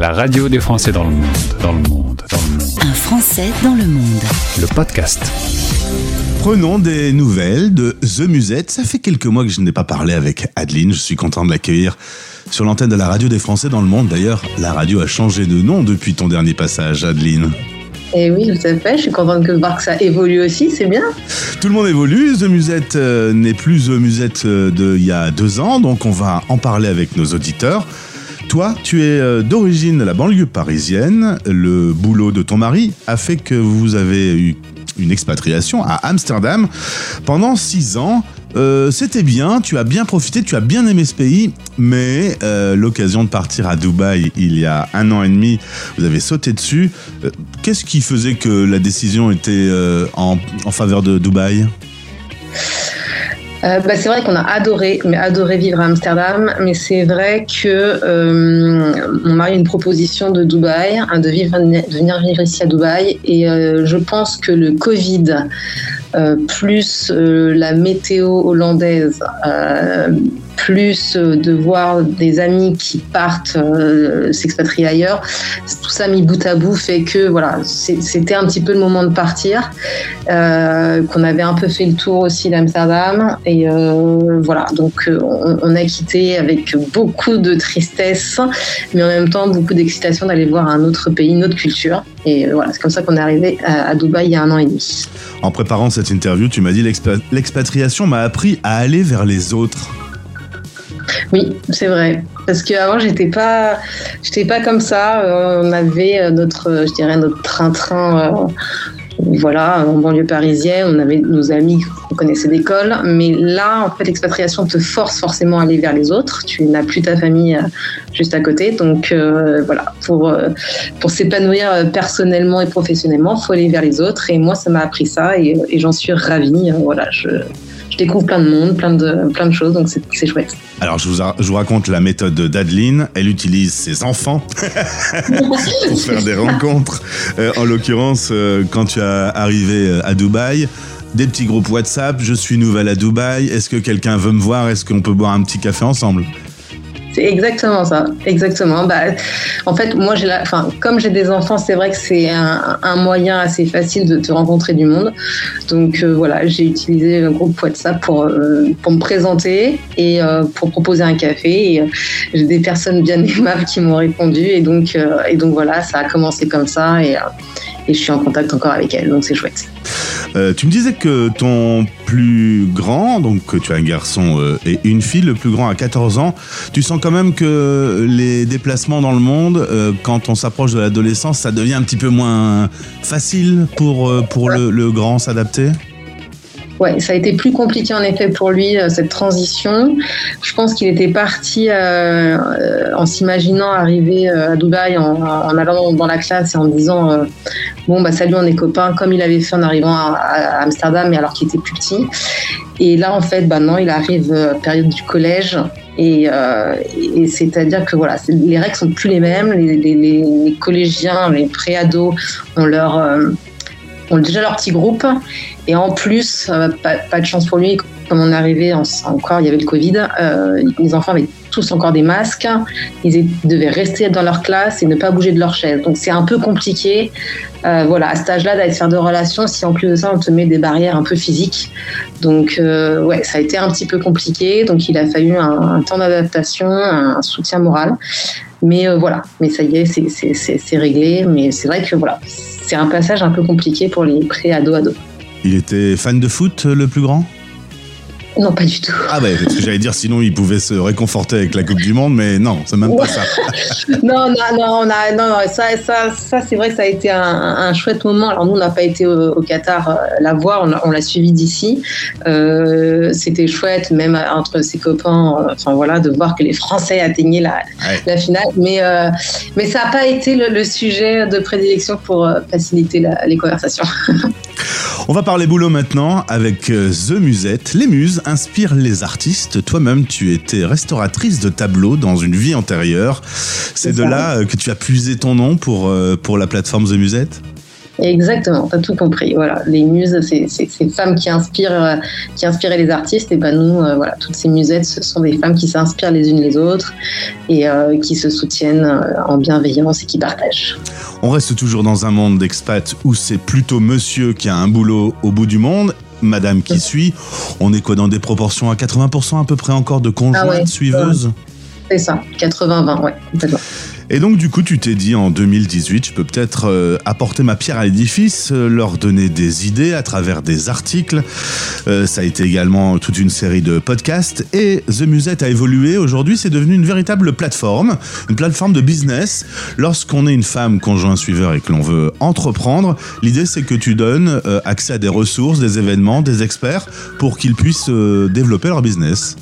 La radio des Français dans le monde, dans le monde, dans le monde. Un Français dans le monde. Le podcast. Prenons des nouvelles de The Musette. Ça fait quelques mois que je n'ai pas parlé avec Adeline. Je suis content de l'accueillir sur l'antenne de la radio des Français dans le monde. D'ailleurs, la radio a changé de nom depuis ton dernier passage, Adeline. Et oui, tout à fait. Je suis contente de voir que ça évolue aussi, c'est bien. Tout le monde évolue. The Musette euh, n'est plus The Musette euh, d'il y a deux ans, donc on va en parler avec nos auditeurs. Toi, tu es euh, d'origine de la banlieue parisienne. Le boulot de ton mari a fait que vous avez eu une expatriation à Amsterdam pendant six ans. Euh, C'était bien, tu as bien profité, tu as bien aimé ce pays, mais euh, l'occasion de partir à Dubaï il y a un an et demi, vous avez sauté dessus. Qu'est-ce qui faisait que la décision était en faveur de Dubaï? Euh, bah, c'est vrai qu'on a adoré, mais adoré vivre à Amsterdam, mais c'est vrai que euh, mon mari a une proposition de Dubaï, hein, de, vivre, de venir vivre ici à Dubaï, et euh, je pense que le Covid plus euh, la météo hollandaise, euh, plus euh, de voir des amis qui partent euh, s'expatrier ailleurs, tout ça mis bout à bout fait que voilà, c'était un petit peu le moment de partir, euh, qu'on avait un peu fait le tour aussi d'Amsterdam. Et euh, voilà, donc euh, on, a quitté avec beaucoup de tristesse, mais en même temps beaucoup d'excitation d'aller voir un autre pays, une autre culture. Et euh, voilà, c'est comme ça qu'on est arrivé à, Dubaï il y a un an et demi. En préparant interview, tu m'as dit l'expa- l'expatriation m'a appris à aller vers les autres. Oui, c'est vrai. Parce qu'avant, j'étais pas, j'étais pas comme ça. Euh, on avait euh, notre, je dirais, notre train-train. euh, voilà, en banlieue parisienne, on avait nos amis qu'on connaissait d'école, mais là, en fait, l'expatriation te force forcément à aller vers les autres. Tu n'as plus ta famille euh, juste à côté, donc euh, voilà, pour euh, pour s'épanouir personnellement et professionnellement, faut aller vers les autres. Et moi, ça m'a appris ça, et, et j'en suis ravie. Euh, Voilà, je, je découvre plein de monde, plein de plein de choses, donc c'est chouette. Alors, je vous, a- je vous raconte la méthode d'Adeline. Elle utilise ses enfants pour faire des rencontres. Euh, en l'occurrence, euh, quand tu as arrivé euh, à Dubaï, des petits groupes WhatsApp. Je suis nouvelle à Dubaï. Est-ce que quelqu'un veut me voir? Est-ce qu'on peut boire un petit café ensemble? Exactement ça, exactement. Bah, en fait, moi, j'ai comme j'ai des enfants, c'est vrai que c'est un, moyen assez facile de te rencontrer du monde. Donc euh, voilà, j'ai utilisé le groupe WhatsApp pour euh, pour me présenter et euh, pour proposer un café. Et, euh, j'ai des personnes bien aimables qui m'ont répondu et donc et donc voilà, ça a commencé comme ça et et je suis en contact encore avec elles, donc c'est chouette. Euh, Tu me disais que ton plus grand, donc que tu as un garçon euh, et une fille, le plus grand a 14 ans. Tu sens quand même que les déplacements dans le monde, euh, quand on s'approche de l'adolescence, ça devient un petit peu moins facile pour, pour le, le grand s'adapter? Ouais, ça a été plus compliqué en effet pour lui euh, cette transition. Je pense qu'il était parti euh, euh, en s'imaginant arriver à Dubaï en, allant dans la classe et en disant bon bah salut on est copains comme il avait fait en arrivant à, à Amsterdam mais alors qu'il était plus petit. Et là en fait bah non il arrive euh, période du collège et, c'est-à-dire que voilà les règles sont plus les mêmes. Les, les- les- collégiens, les préados ont leur ont déjà leur petit groupe et en plus, euh, pas, de chance pour lui, comme on arrivé en- encore, il y avait le Covid, euh, les enfants avaient tous encore des masques, ils devaient rester dans leur classe et ne pas bouger de leur chaise. Donc c'est un peu compliqué, euh, voilà, à cet âge-là, d'aller faire de relations si en plus de ça on te met des barrières un peu physiques. Donc ouais, ça a été un petit peu compliqué, donc il a fallu un, un temps d'adaptation, un soutien moral. Mais voilà, mais ça y est, c'est réglé. Mais c'est vrai que voilà, c'est un passage un peu compliqué pour les pré-ados-ados. Il était fan de foot, le plus grand? Non, pas du tout. Ah ouais, parce que j'allais dire sinon il pouvait se réconforter avec la Coupe du Monde, mais non, c'est même pas ça. non, non, non, on a, non, non, ça, ça, ça c'est vrai que ça a été un, un chouette moment. Alors nous, on n'a pas été au, au Qatar euh, la voir, on, l'a- on l'a suivi d'ici. Euh, C'était chouette, même entre ses copains, euh, enfin voilà, de voir que les Français atteignaient la, Ouais. la finale. Mais, euh, mais ça n'a pas été le, le sujet de prédilection pour euh, faciliter la- les conversations. On va parler boulot maintenant avec euh, The Musette. Les muses inspirent les artistes. Toi-même, tu étais restauratrice de tableaux dans une vie antérieure. C'est de ça. là euh, que tu as puisé ton nom pour, euh, pour la plateforme The Musette? Exactement, tu as tout compris. Voilà, les muses, c'est ces femmes qui inspirent, euh, qui inspiraient les artistes. Et ben nous, euh, voilà, toutes ces musettes, ce sont des femmes qui s'inspirent les unes les autres et euh, qui se soutiennent en bienveillance et qui partagent. On reste toujours dans un monde d'expats où c'est plutôt monsieur qui a un boulot au bout du monde madame qui suit. On est quoi dans des proportions à 80% à peu près encore de conjointes ah suiveuses? C'est ça, 80-20, ouais, complètement. Et donc du coup, tu t'es dit en 2018, je peux peut-être euh, apporter ma pierre à l'édifice, euh, leur donner des idées à travers des articles. Euh, ça a été également toute une série de podcasts. Et The Musette a évolué. Aujourd'hui, c'est devenu une véritable plateforme, une plateforme de business. Lorsqu'on est une femme conjoint suiveur et que l'on veut entreprendre, l'idée c'est que tu donnes accès à des ressources, des événements, des experts pour qu'ils puissent développer leur business.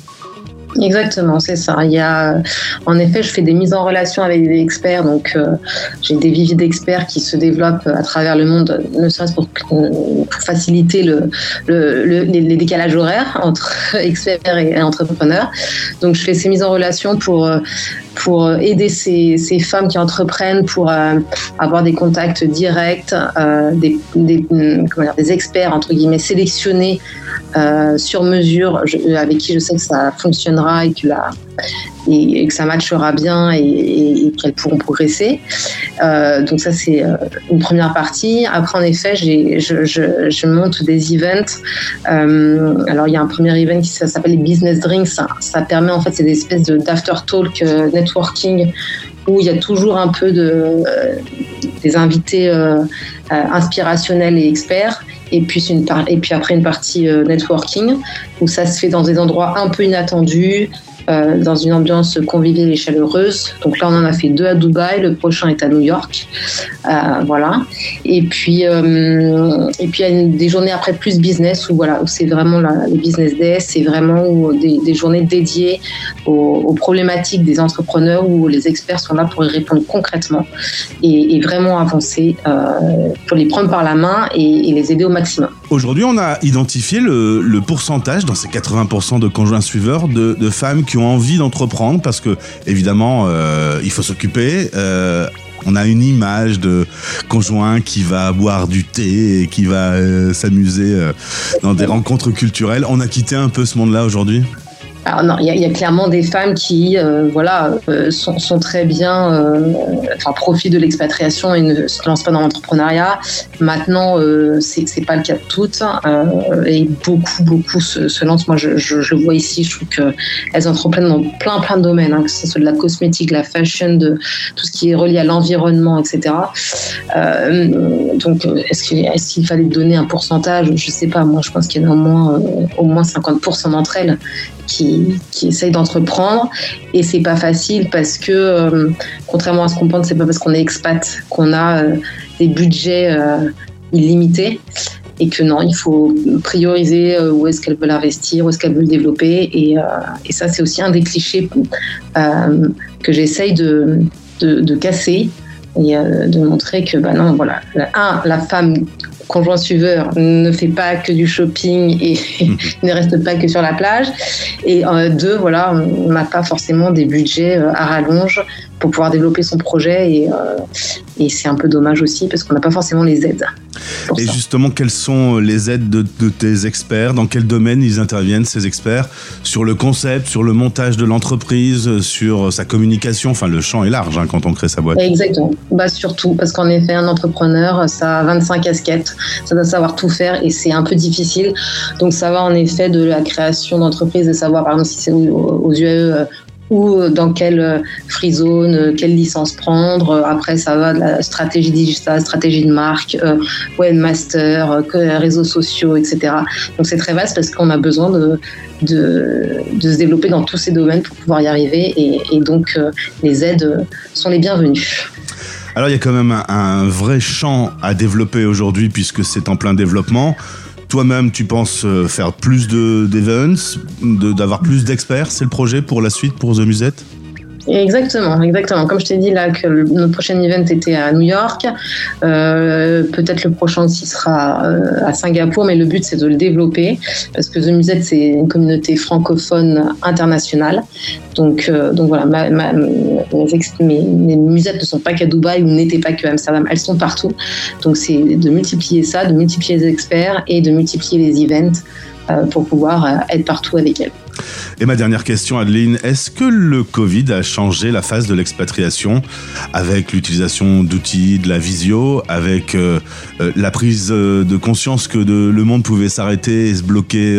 Exactement, c'est ça. Il y a, en effet, je fais des mises en relation avec des experts, donc euh, j'ai des viviers d'experts qui se développent à travers le monde, ne serait-ce pour, faciliter le, le, les, décalages horaires entre experts et entrepreneurs. Donc, je fais ces mises en relation pour euh, pour aider ces, femmes qui entreprennent, pour euh, avoir des contacts directs, comment dire, des experts entre guillemets sélectionnés euh, sur mesure, avec qui je sais que ça fonctionnera et que, ça matchera bien et, qu'elles pourront progresser. Euh, donc ça, c'est euh, une première partie. Après, en effet, je, monte des events. alors, il y a un premier event qui s'appelle les Business Drinks. Ça, permet, en fait, c'est des espèces d'after talk où il y a toujours un peu de, des invités inspirationnels et experts et puis, une et puis après une partie euh, networking où ça se fait dans des endroits un peu inattendus, euh, dans une ambiance conviviale et chaleureuse. Donc là, on en a fait deux à Dubaï, le prochain est à New York. Euh, voilà. Et puis, euh, et puis il y a des journées après plus business où, voilà, où c'est vraiment la, les business days, c'est vraiment des, journées dédiées aux, problématiques des entrepreneurs où les experts sont là pour y répondre concrètement et, vraiment avancer, pour les prendre par la main et les aider au maximum. Aujourd'hui, on a identifié le, pourcentage dans ces 80% de conjoints suiveurs de, de femmes qui ont envie d'entreprendre parce que évidemment euh, il faut s'occuper. Euh, on a une image de conjoint qui va boire du thé et qui va euh, s'amuser dans des rencontres culturelles. On a quitté un peu ce monde-là aujourd'hui? Alors non, il y, a clairement des femmes qui, euh, voilà, euh, sont, très bien, euh, enfin, profitent de l'expatriation et ne se lancent pas dans l'entrepreneuriat. Maintenant, c'est pas le cas de toutes, et beaucoup, beaucoup se, lancent. Moi, je, le vois ici, je trouve qu'elles entreprennent dans plein, plein de domaines, hein, que ce soit de la cosmétique, de la fashion, de tout ce qui est relié à l'environnement, etc. donc, est-ce qu'il est qu'il fallait donner un pourcentage? Je sais pas. Moi, je pense qu'il y en a au moins, au moins 50% d'entre elles qui, qui essayent d'entreprendre. Et c'est pas facile parce que euh, contrairement à ce qu'on pense c'est pas parce qu'on est expat qu'on a euh, des budgets euh, illimités et que non il faut prioriser où est-ce qu'elles veulent investir où est-ce qu'elles veulent développer. Et, ça c'est aussi un des clichés que j'essaye de, casser et de montrer que bah non voilà un la femme conjoint suiveur ne fait pas que du shopping et ne reste pas que sur la plage. Et euh, deux, voilà, on n'a pas forcément des budgets euh, à rallonge pour pouvoir développer son projet et, euh, et c'est un peu dommage aussi parce qu'on n'a pas forcément les aides. Et justement, quelles sont les aides de, tes experts? Dans quel domaine ils interviennent, ces experts? Sur le concept, sur le montage de l'entreprise, sur sa communication? Enfin, le champ est large hein, quand on crée sa boîte. Exactement. Bah, surtout, parce qu'en effet, un entrepreneur, ça a 25 casquettes, ça doit savoir tout faire et c'est un peu difficile. Donc, ça va en effet de la création d'entreprise, de savoir, par exemple, si c'est aux UAE, ou euh, dans quelle euh, free zone, euh, quelle licence prendre. Après, ça va de la stratégie digitale, stratégie de marque, webmaster, réseaux sociaux, etc. Donc c'est très vaste parce qu'on a besoin de, de, se développer dans tous ces domaines pour pouvoir y arriver et, donc les aides sont les bienvenues. Alors il y a quand même un vrai champ à développer aujourd'hui puisque c'est en plein développement. Toi-même, tu penses euh, faire plus d'events, d'avoir plus d'experts? C'est le projet pour la suite pour The Musette? Exactement, exactement. Comme je t'ai dit là que notre prochain event était à New York, euh, peut-être le prochain aussi sera euh, à Singapour, mais le but c'est de le développer parce que The Musette c'est une communauté francophone internationale. Donc, euh, voilà, ma- mes, mes- musettes ne sont pas qu'à Dubaï ou n'étaient pas qu'à Amsterdam, elles sont partout. Donc c'est de multiplier ça, de multiplier les experts et de multiplier les events pour pouvoir être partout avec elles. Et ma dernière question, Adeline, est-ce que le Covid a changé la phase de l'expatriation avec l'utilisation d'outils, de la visio, avec euh, euh, la prise euh, de conscience que le monde pouvait s'arrêter et se bloquer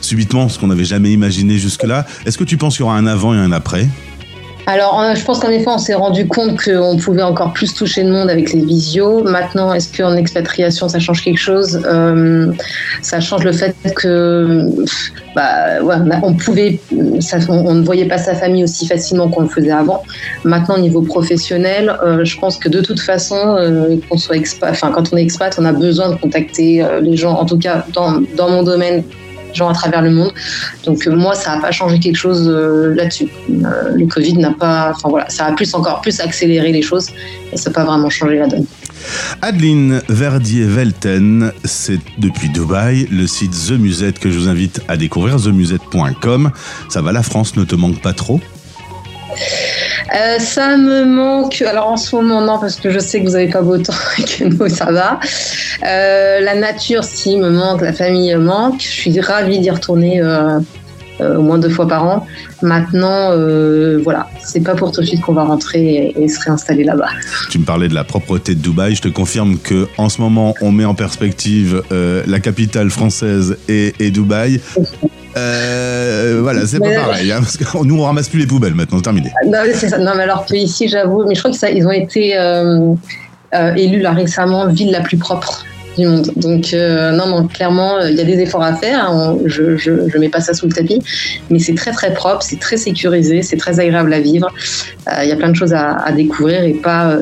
subitement, ce qu'on n'avait jamais imaginé jusque-là? Est-ce que tu penses qu'il y aura un avant et un après? Alors, je pense qu'en effet, on s'est rendu compte qu'on pouvait encore plus toucher le monde avec les visios. Maintenant, est-ce qu'en expatriation, ça change quelque chose? Euh, Ça change le fait que, bah, on ne voyait pas sa famille aussi facilement qu'on le faisait avant. Maintenant, au niveau professionnel, euh, je pense que de toute façon, euh, quand on est expat, on a besoin de contacter les gens. En tout cas, dans, dans mon domaine, gens à travers le monde. Donc euh, moi, ça n'a pas changé quelque chose euh, là-dessus. Euh, le Covid n'a pas, enfin voilà, ça a plus encore plus accéléré les choses et ça n'a pas vraiment changé la donne. Adeline Verdier-Velten, c'est depuis Dubaï, le site The Musette que je vous invite à découvrir, themusette.com. Ça va, la France ne te manque pas trop? Euh, ça me manque. Alors en ce moment, non, parce que je sais que vous n'avez pas beau temps et que nous, ça va. Euh, la nature, si, me manque. La famille manque. Je suis ravie d'y retourner euh, au moins deux fois par an. Maintenant, voilà, c'est pas pour tout de suite qu'on va rentrer et, se réinstaller là-bas. Tu me parlais de la propreté de Dubaï. Je te confirme que en ce moment, on met en perspective la capitale française et Dubaï. Euh, voilà, c'est pas pareil, hein, parce que nous on ramasse plus les poubelles maintenant, terminé. Non, mais c'est ça. Non, mais alors que ici, j'avoue, mais je crois que ça, ils ont été euh, euh, élus là récemment ville la plus propre du monde. Donc non, non, clairement, il y a des efforts à faire. hein. On- je, je, je mets pas ça sous le tapis, mais c'est très très propre, c'est très sécurisé, c'est très agréable à vivre. Il y a plein de choses à, à découvrir et pas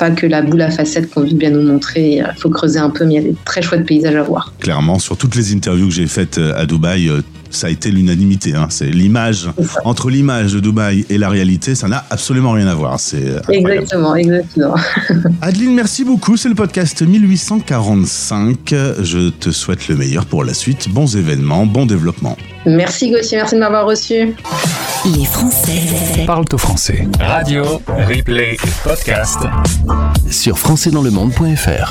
pas que la boule à facettes qu'on veut bien nous montrer. Il faut creuser un peu, mais il y a des très chouettes paysages à voir. Clairement, sur toutes les interviews que j'ai faites euh, à Dubaï, euh, ça a été l'unanimité. hein. C'est l'image C'est entre l'image de Dubaï et la réalité, ça n'a absolument rien à voir. C'est incroyable. Exactement, exactement. Adeline, merci beaucoup. C'est le podcast 1845. Je te souhaite le meilleur pour la suite. Bons événements, bon développement. Merci Gauthier, merci de m'avoir reçu. Les Français Parle au français. Radio, replay et podcast. sur françaisdanslemonde.fr.